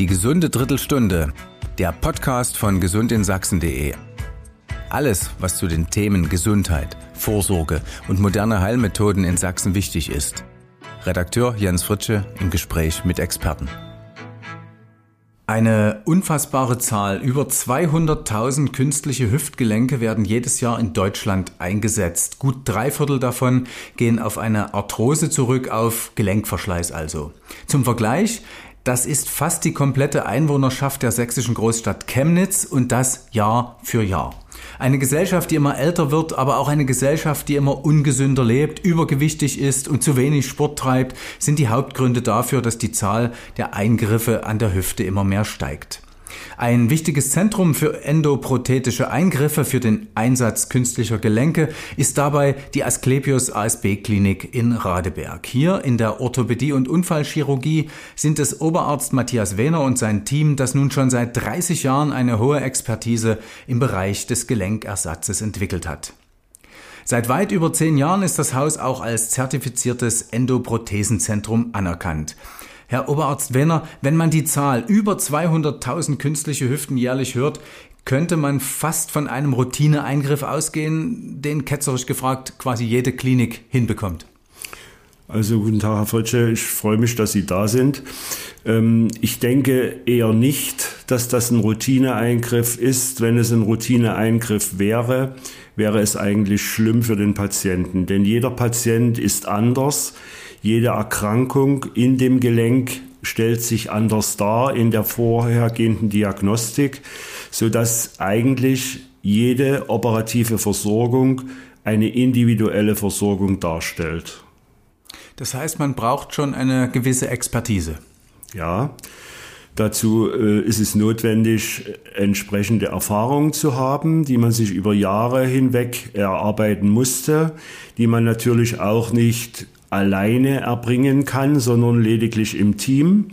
Die gesunde Drittelstunde, der Podcast von gesundinSachsen.de. Alles, was zu den Themen Gesundheit, Vorsorge und moderne Heilmethoden in Sachsen wichtig ist. Redakteur Jens Fritsche im Gespräch mit Experten. Eine unfassbare Zahl. Über 200.000 künstliche Hüftgelenke werden jedes Jahr in Deutschland eingesetzt. Gut drei Viertel davon gehen auf eine Arthrose zurück, auf Gelenkverschleiß also. Zum Vergleich, das ist fast die komplette Einwohnerschaft der sächsischen Großstadt Chemnitz und das Jahr für Jahr. Eine Gesellschaft, die immer älter wird, aber auch eine Gesellschaft, die immer ungesünder lebt, übergewichtig ist und zu wenig Sport treibt, sind die Hauptgründe dafür, dass die Zahl der Eingriffe an der Hüfte immer mehr steigt. Ein wichtiges Zentrum für endoprothetische Eingriffe für den Einsatz künstlicher Gelenke ist dabei die Asklepios ASB Klinik in Radeberg. Hier in der Orthopädie und Unfallchirurgie sind es Oberarzt Matthias Wehner und sein Team, das nun schon seit 30 Jahren eine hohe Expertise im Bereich des Gelenkersatzes entwickelt hat. Seit weit über zehn Jahren ist das Haus auch als zertifiziertes Endoprothesenzentrum anerkannt. Herr Oberarzt Wenner, wenn man die Zahl über 200.000 künstliche Hüften jährlich hört, könnte man fast von einem Routineeingriff ausgehen, den ketzerisch gefragt quasi jede Klinik hinbekommt. Also guten Tag, Herr Fritsche. Ich freue mich, dass Sie da sind. Ähm, ich denke eher nicht, dass das ein Routineeingriff ist. Wenn es ein Routineeingriff wäre, wäre es eigentlich schlimm für den Patienten. Denn jeder Patient ist anders. Jede Erkrankung in dem Gelenk stellt sich anders dar in der vorhergehenden Diagnostik, so dass eigentlich jede operative Versorgung eine individuelle Versorgung darstellt. Das heißt, man braucht schon eine gewisse Expertise. Ja, Dazu äh, ist es notwendig, entsprechende Erfahrungen zu haben, die man sich über Jahre hinweg erarbeiten musste, die man natürlich auch nicht alleine erbringen kann, sondern lediglich im Team.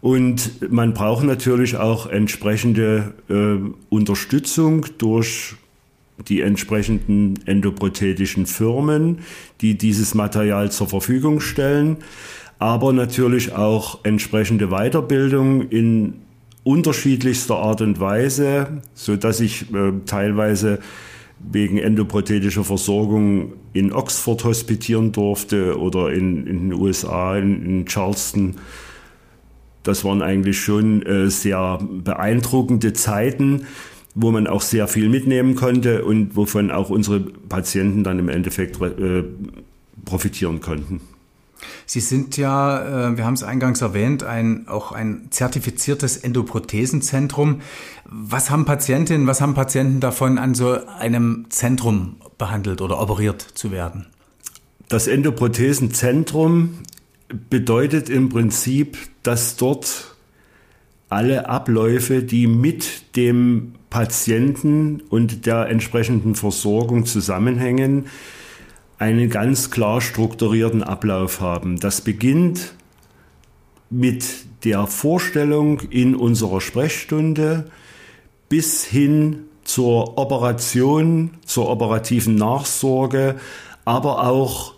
Und man braucht natürlich auch entsprechende äh, Unterstützung durch die entsprechenden endoprothetischen Firmen, die dieses Material zur Verfügung stellen, aber natürlich auch entsprechende Weiterbildung in unterschiedlichster Art und Weise, so dass ich äh, teilweise wegen endoprothetischer Versorgung in Oxford hospitieren durfte oder in, in den USA, in, in, Charleston. Das waren eigentlich schon äh, sehr beeindruckende Zeiten, wo man auch sehr viel mitnehmen konnte und wovon auch unsere Patienten dann im Endeffekt äh, profitieren konnten. Sie sind ja, äh, wir haben es eingangs erwähnt, ein, auch ein zertifiziertes Endoprothesenzentrum. Was haben Patientinnen, was haben Patienten davon, an so einem Zentrum behandelt oder operiert zu werden? Das Endoprothesenzentrum bedeutet im Prinzip, dass dort alle Abläufe, die mit dem Patienten und der entsprechenden Versorgung zusammenhängen, einen ganz klar strukturierten Ablauf haben. Das beginnt mit der Vorstellung in unserer Sprechstunde bis hin zur Operation, zur operativen Nachsorge, aber auch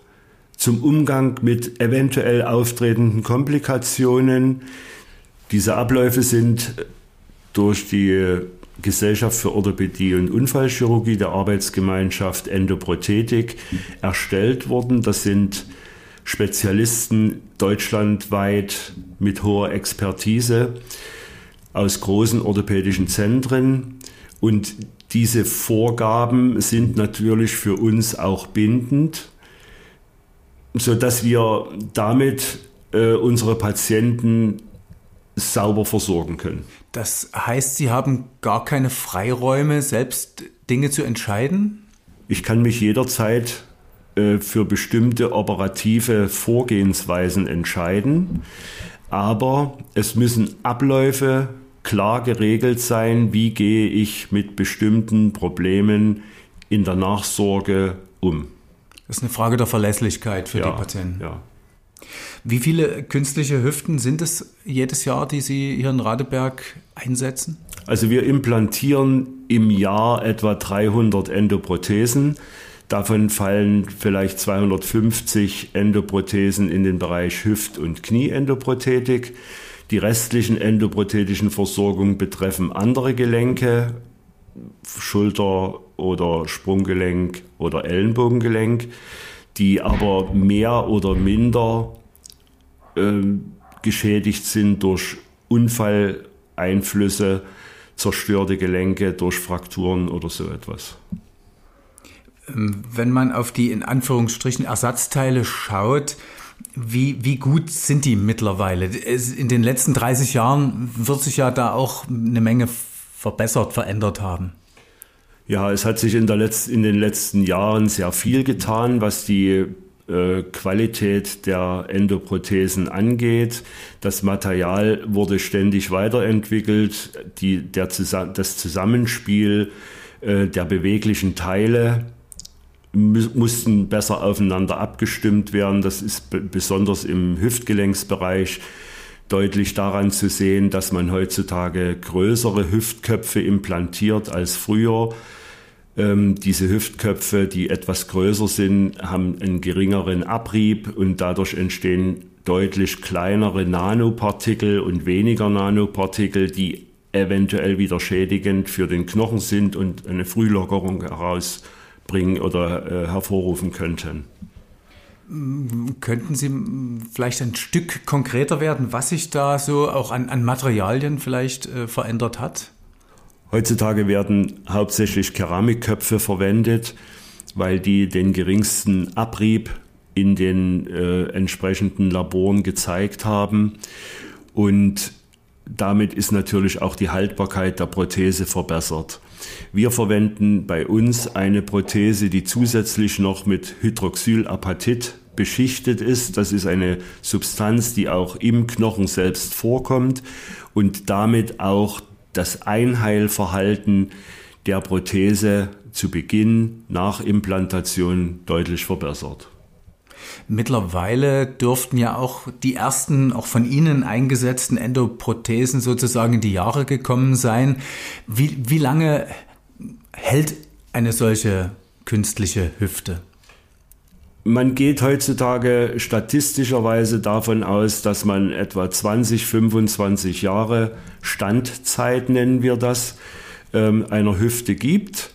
zum Umgang mit eventuell auftretenden Komplikationen. Diese Abläufe sind durch die Gesellschaft für Orthopädie und Unfallchirurgie der Arbeitsgemeinschaft Endoprothetik erstellt worden. Das sind Spezialisten deutschlandweit mit hoher Expertise aus großen orthopädischen Zentren. Und diese Vorgaben sind natürlich für uns auch bindend, sodass wir damit äh, unsere Patienten sauber versorgen können. Das heißt, Sie haben gar keine Freiräume, selbst Dinge zu entscheiden? Ich kann mich jederzeit äh, für bestimmte operative Vorgehensweisen entscheiden, aber es müssen Abläufe klar geregelt sein, wie gehe ich mit bestimmten Problemen in der Nachsorge um. Das ist eine Frage der Verlässlichkeit für ja, die Patienten. Ja. Wie viele künstliche Hüften sind es jedes Jahr, die Sie hier in Radeberg einsetzen? Also wir implantieren im Jahr etwa 300 Endoprothesen. Davon fallen vielleicht 250 Endoprothesen in den Bereich Hüft- und Knieendoprothetik. Die restlichen endoprothetischen Versorgungen betreffen andere Gelenke, Schulter- oder Sprunggelenk oder Ellenbogengelenk, die aber mehr oder minder äh, geschädigt sind durch Unfalleinflüsse, zerstörte Gelenke durch Frakturen oder so etwas. Ähm, wenn man auf die in Anführungsstrichen Ersatzteile schaut, wie, wie gut sind die mittlerweile? In den letzten 30 Jahren wird sich ja da auch eine Menge verbessert, verändert haben. Ja, es hat sich in, der Letz-, in den letzten Jahren sehr viel getan, was die äh, Qualität der Endoprothesen angeht. Das Material wurde ständig weiterentwickelt. Die, der, das Zusammenspiel äh, der beweglichen Teile mussten besser aufeinander abgestimmt werden. Das ist besonders im Hüftgelenksbereich deutlich daran zu sehen, dass man heutzutage größere Hüftköpfe implantiert als früher. Ähm, diese Hüftköpfe, die etwas größer sind, haben einen geringeren Abrieb und dadurch entstehen deutlich kleinere Nanopartikel und weniger Nanopartikel, die eventuell wieder schädigend für den Knochen sind und eine Frühlockerung heraus bringen oder äh, hervorrufen könnten. Könnten Sie vielleicht ein Stück konkreter werden, was sich da so auch an, an Materialien vielleicht äh, verändert hat? Heutzutage werden hauptsächlich Keramikköpfe verwendet, weil die den geringsten Abrieb in den äh, entsprechenden Laboren gezeigt haben. Und damit ist natürlich auch die Haltbarkeit der Prothese verbessert. Wir verwenden bei uns eine Prothese, die zusätzlich noch mit Hydroxylapatit beschichtet ist. Das ist eine Substanz, die auch im Knochen selbst vorkommt und damit auch das Einheilverhalten der Prothese zu Beginn nach Implantation deutlich verbessert. Mittlerweile dürften ja auch die ersten, auch von Ihnen eingesetzten Endoprothesen sozusagen in die Jahre gekommen sein. Wie, wie lange hält eine solche künstliche Hüfte? Man geht heutzutage statistischerweise davon aus, dass man etwa 20, 25 Jahre Standzeit, nennen wir das, ähm, einer Hüfte gibt.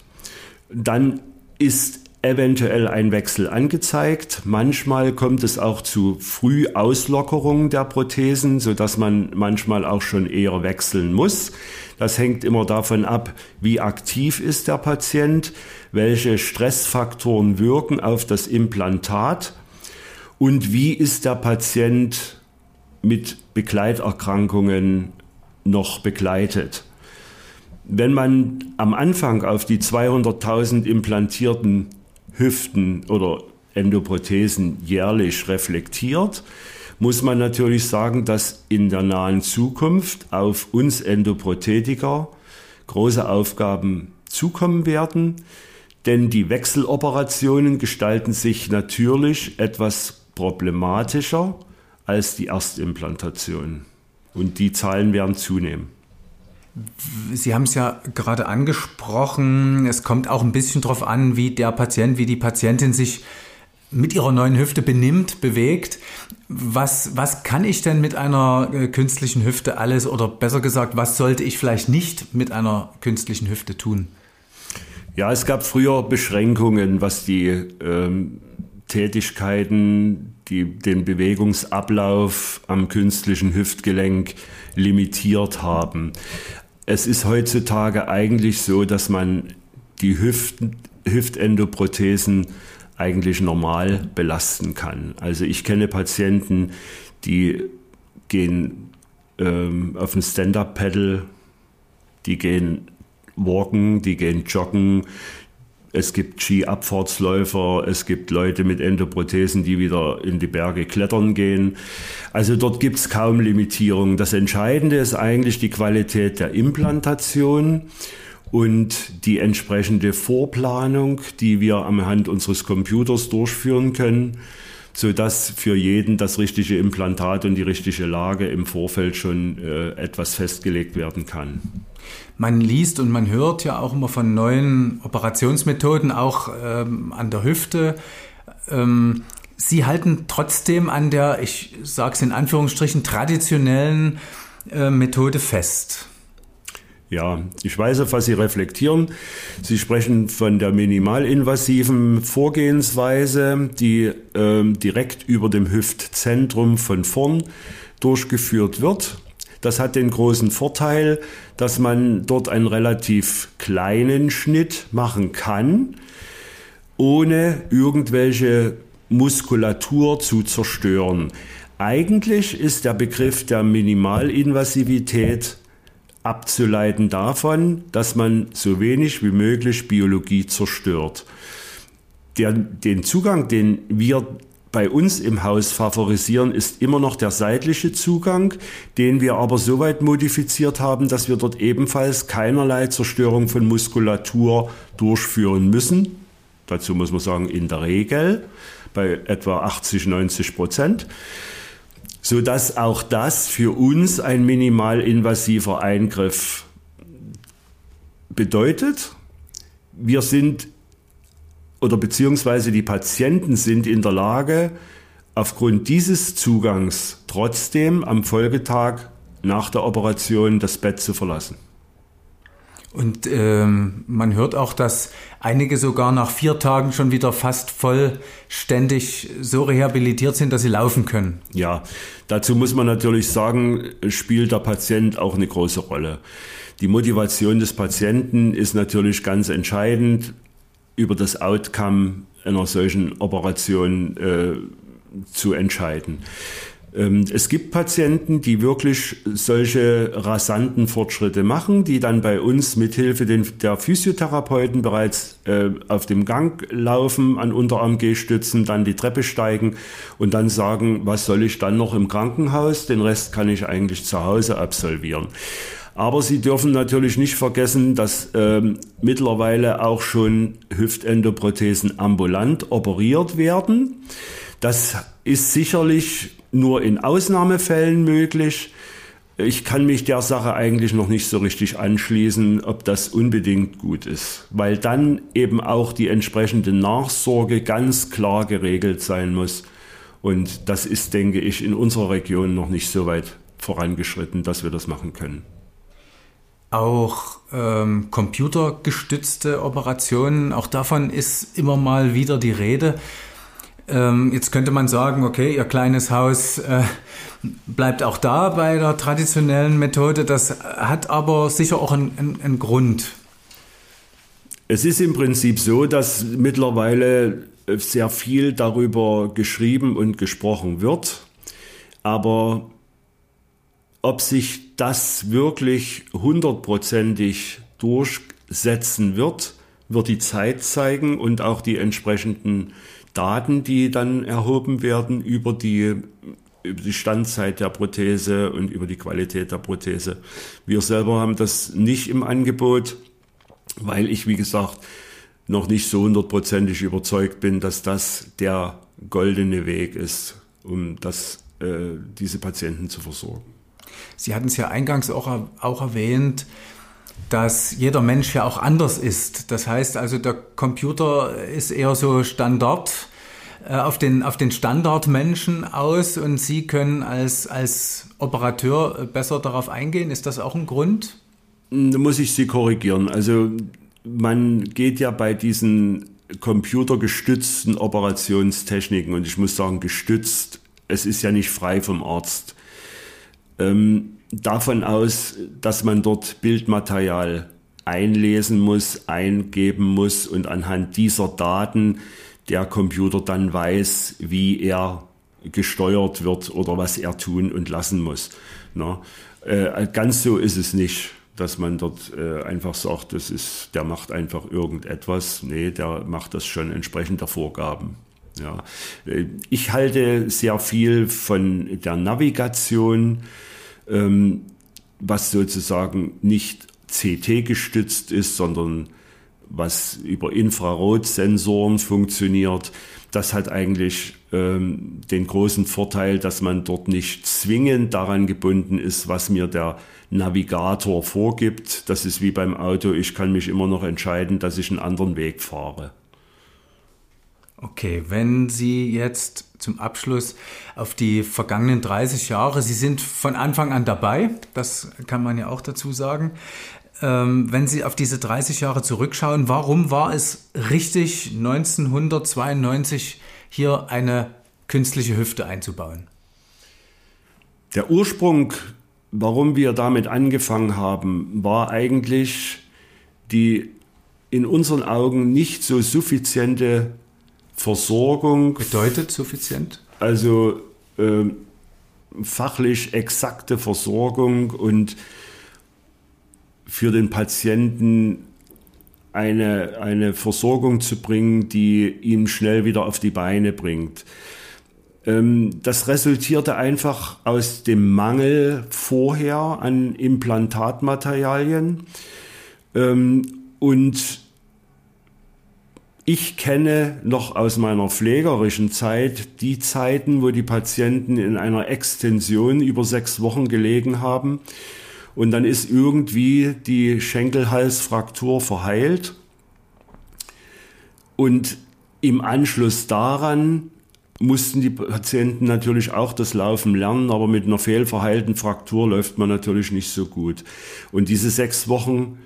Dann ist eventuell ein Wechsel angezeigt. Manchmal kommt es auch zu Frühauslockerungen der Prothesen, so dass man manchmal auch schon eher wechseln muss. Das hängt immer davon ab, wie aktiv ist der Patient, welche Stressfaktoren wirken auf das Implantat und wie ist der Patient mit Begleiterkrankungen noch begleitet. Wenn man am Anfang auf die 200.000 implantierten Hüften oder Endoprothesen jährlich reflektiert, muss man natürlich sagen, dass in der nahen Zukunft auf uns Endoprothetiker große Aufgaben zukommen werden, denn die Wechseloperationen gestalten sich natürlich etwas problematischer als die Erstimplantation. Und die Zahlen werden zunehmen. Sie haben es ja gerade angesprochen. Es kommt auch ein bisschen darauf an, wie der Patient, wie die Patientin sich mit ihrer neuen Hüfte benimmt, bewegt. Was, was kann ich denn mit einer äh, künstlichen Hüfte alles oder besser gesagt, was sollte ich vielleicht nicht mit einer künstlichen Hüfte tun? Ja, es gab früher Beschränkungen, was die ähm, Tätigkeiten, die den Bewegungsablauf am künstlichen Hüftgelenk limitiert haben. Es ist heutzutage eigentlich so, dass man die Hüften, Hüftendoprothesen eigentlich normal belasten kann. Also ich kenne Patienten, die gehen ähm, auf ein Stand-up-Pedal, die gehen walken, die gehen joggen, es gibt Ski-Abfahrtsläufer, es gibt Leute mit Endoprothesen, die wieder in die Berge klettern gehen. Also dort gibt es kaum Limitierungen. Das Entscheidende ist eigentlich die Qualität der Implantation und die entsprechende Vorplanung, die wir am Hand unseres Computers durchführen können, sodass für jeden das richtige Implantat und die richtige Lage im Vorfeld schon äh, etwas festgelegt werden kann. Man liest und man hört ja auch immer von neuen Operationsmethoden, auch ähm, an der Hüfte. Ähm, Sie halten trotzdem an der, ich sage es in Anführungsstrichen, traditionellen äh, Methode fest. Ja, ich weiß, auf was Sie reflektieren. Sie sprechen von der minimalinvasiven Vorgehensweise, die ähm, direkt über dem Hüftzentrum von vorn durchgeführt wird. Das hat den großen Vorteil, dass man dort einen relativ kleinen Schnitt machen kann, ohne irgendwelche Muskulatur zu zerstören. Eigentlich ist der Begriff der Minimalinvasivität abzuleiten davon, dass man so wenig wie möglich Biologie zerstört. Der, den Zugang, den wir bei uns im Haus favorisieren, ist immer noch der seitliche Zugang, den wir aber so weit modifiziert haben, dass wir dort ebenfalls keinerlei Zerstörung von Muskulatur durchführen müssen. Dazu muss man sagen, in der Regel bei etwa 80, 90 Prozent, sodass auch das für uns ein minimalinvasiver Eingriff bedeutet. Wir sind oder beziehungsweise die Patienten sind in der Lage, aufgrund dieses Zugangs trotzdem am Folgetag nach der Operation das Bett zu verlassen. Und ähm, man hört auch, dass einige sogar nach vier Tagen schon wieder fast vollständig so rehabilitiert sind, dass sie laufen können. Ja, dazu muss man natürlich sagen, spielt der Patient auch eine große Rolle. Die Motivation des Patienten ist natürlich ganz entscheidend über das Outcome einer solchen Operation äh, zu entscheiden. Ähm, es gibt Patienten, die wirklich solche rasanten Fortschritte machen, die dann bei uns mithilfe der Physiotherapeuten bereits äh, auf dem Gang laufen, an Unterarm-G-Stützen, dann die Treppe steigen und dann sagen, was soll ich dann noch im Krankenhaus? Den Rest kann ich eigentlich zu Hause absolvieren. Aber Sie dürfen natürlich nicht vergessen, dass ähm, mittlerweile auch schon Hüftendoprothesen ambulant operiert werden. Das ist sicherlich nur in Ausnahmefällen möglich. Ich kann mich der Sache eigentlich noch nicht so richtig anschließen, ob das unbedingt gut ist, weil dann eben auch die entsprechende Nachsorge ganz klar geregelt sein muss. Und das ist, denke ich, in unserer Region noch nicht so weit vorangeschritten, dass wir das machen können. Auch ähm, computergestützte Operationen, auch davon ist immer mal wieder die Rede. Ähm, jetzt könnte man sagen, okay, Ihr kleines Haus äh, bleibt auch da bei der traditionellen Methode. Das hat aber sicher auch einen, einen, einen Grund. Es ist im Prinzip so, dass mittlerweile sehr viel darüber geschrieben und gesprochen wird. Aber ob sich das wirklich hundertprozentig durchsetzen wird, wird die Zeit zeigen und auch die entsprechenden Daten, die dann erhoben werden über die, über die Standzeit der Prothese und über die Qualität der Prothese. Wir selber haben das nicht im Angebot, weil ich, wie gesagt, noch nicht so hundertprozentig überzeugt bin, dass das der goldene Weg ist, um das, äh, diese Patienten zu versorgen. Sie hatten es ja eingangs auch, auch erwähnt, dass jeder Mensch ja auch anders ist. Das heißt also, der Computer ist eher so Standard äh, auf den, auf den Standardmenschen aus und Sie können als, als Operateur besser darauf eingehen. Ist das auch ein Grund? Da muss ich Sie korrigieren. Also man geht ja bei diesen computergestützten Operationstechniken und ich muss sagen gestützt, es ist ja nicht frei vom Arzt. Ähm, davon aus, dass man dort Bildmaterial einlesen muss, eingeben muss und anhand dieser Daten der Computer dann weiß, wie er gesteuert wird oder was er tun und lassen muss. Na, äh, ganz so ist es nicht, dass man dort äh, einfach sagt, das ist, der macht einfach irgendetwas. Nee, der macht das schon entsprechend der Vorgaben. Ja. Äh, ich halte sehr viel von der Navigation ähm, was sozusagen nicht CT gestützt ist, sondern was über Infrarotsensoren funktioniert. das hat eigentlich ähm, den großen Vorteil, dass man dort nicht zwingend daran gebunden ist, was mir der Navigator vorgibt. Das ist wie beim Auto. Ich kann mich immer noch entscheiden, dass ich einen anderen Weg fahre. Okay, wenn Sie jetzt zum Abschluss auf die vergangenen 30 Jahre, Sie sind von Anfang an dabei, das kann man ja auch dazu sagen. Ähm, wenn Sie auf diese 30 Jahre zurückschauen, warum war es richtig, 1992 hier eine künstliche Hüfte einzubauen? Der Ursprung, warum wir damit angefangen haben, war eigentlich die in unseren Augen nicht so suffiziente Versorgung. Bedeutet suffizient? Also äh, fachlich exakte Versorgung und für den Patienten eine, eine Versorgung zu bringen, die ihn schnell wieder auf die Beine bringt. Ähm, das resultierte einfach aus dem Mangel vorher an Implantatmaterialien. Ähm, und ich kenne noch aus meiner pflegerischen Zeit die Zeiten, wo die Patienten in einer Extension über sechs Wochen gelegen haben und dann ist irgendwie die Schenkelhalsfraktur verheilt und im Anschluss daran mussten die Patienten natürlich auch das Laufen lernen, aber mit einer fehlverheilten Fraktur läuft man natürlich nicht so gut. Und diese sechs Wochen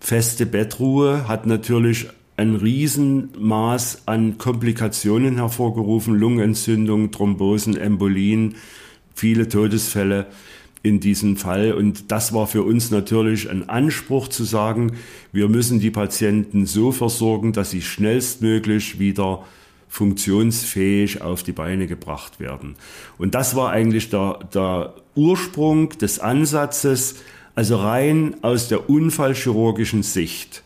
feste Bettruhe hat natürlich ein Riesenmaß an Komplikationen hervorgerufen, Lungenentzündung, Thrombosen, Embolien, viele Todesfälle in diesem Fall. Und das war für uns natürlich ein Anspruch zu sagen, wir müssen die Patienten so versorgen, dass sie schnellstmöglich wieder funktionsfähig auf die Beine gebracht werden. Und das war eigentlich der, der Ursprung des Ansatzes, also rein aus der unfallchirurgischen Sicht.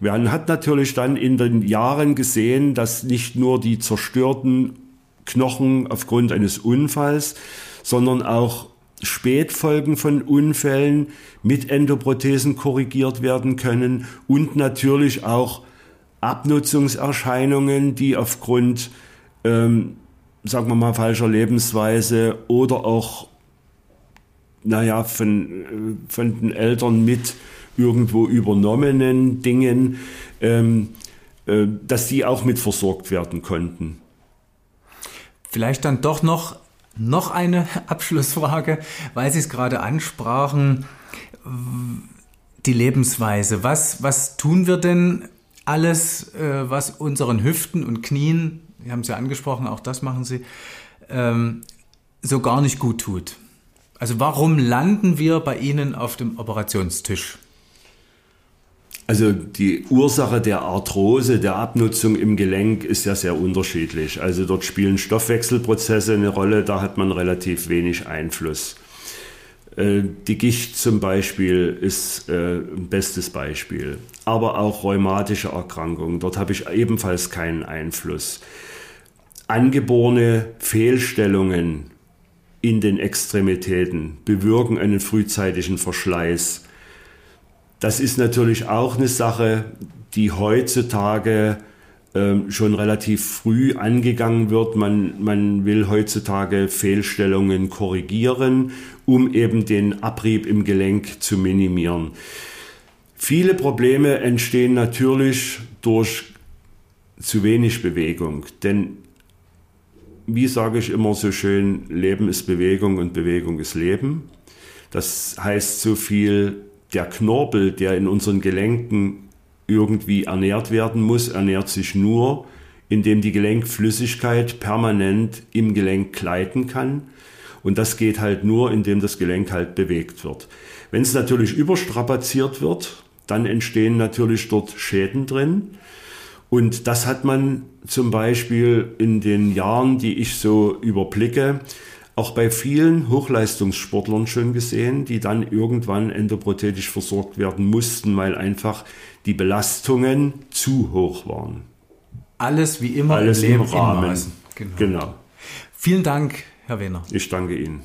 Man hat natürlich dann in den Jahren gesehen, dass nicht nur die zerstörten Knochen aufgrund eines Unfalls, sondern auch Spätfolgen von Unfällen mit Endoprothesen korrigiert werden können und natürlich auch Abnutzungserscheinungen, die aufgrund, ähm, sagen wir mal, falscher Lebensweise oder auch, naja, von, äh, von den Eltern mit irgendwo übernommenen Dingen, ähm, äh, dass die auch mit versorgt werden konnten. Vielleicht dann doch noch, noch eine Abschlussfrage, weil Sie es gerade ansprachen. Die Lebensweise. Was, was tun wir denn alles, äh, was unseren Hüften und Knien, Sie haben es ja angesprochen, auch das machen Sie, ähm, so gar nicht gut tut? Also warum landen wir bei Ihnen auf dem Operationstisch? Also die Ursache der Arthrose, der Abnutzung im Gelenk ist ja sehr unterschiedlich. Also dort spielen Stoffwechselprozesse eine Rolle, da hat man relativ wenig Einfluss. Äh, die Gicht zum Beispiel ist äh, ein bestes Beispiel, aber auch rheumatische Erkrankungen, dort habe ich ebenfalls keinen Einfluss. Angeborene Fehlstellungen in den Extremitäten bewirken einen frühzeitigen Verschleiß das ist natürlich auch eine Sache, die heutzutage ähm, schon relativ früh angegangen wird. Man, man will heutzutage Fehlstellungen korrigieren, um eben den Abrieb im Gelenk zu minimieren. Viele Probleme entstehen natürlich durch zu wenig Bewegung, denn wie sage ich immer so schön, Leben ist Bewegung und Bewegung ist Leben. Das heißt so viel, der Knorpel, der in unseren Gelenken irgendwie ernährt werden muss, ernährt sich nur, indem die Gelenkflüssigkeit permanent im Gelenk gleiten kann. Und das geht halt nur, indem das Gelenk halt bewegt wird. Wenn es natürlich überstrapaziert wird, dann entstehen natürlich dort Schäden drin. Und das hat man zum Beispiel in den Jahren, die ich so überblicke, auch bei vielen Hochleistungssportlern schon gesehen, die dann irgendwann endoprothetisch versorgt werden mussten, weil einfach die Belastungen zu hoch waren. Alles wie immer Alles im, im Rahmen. Genau. genau. Vielen Dank, Herr Wehner. Ich danke Ihnen.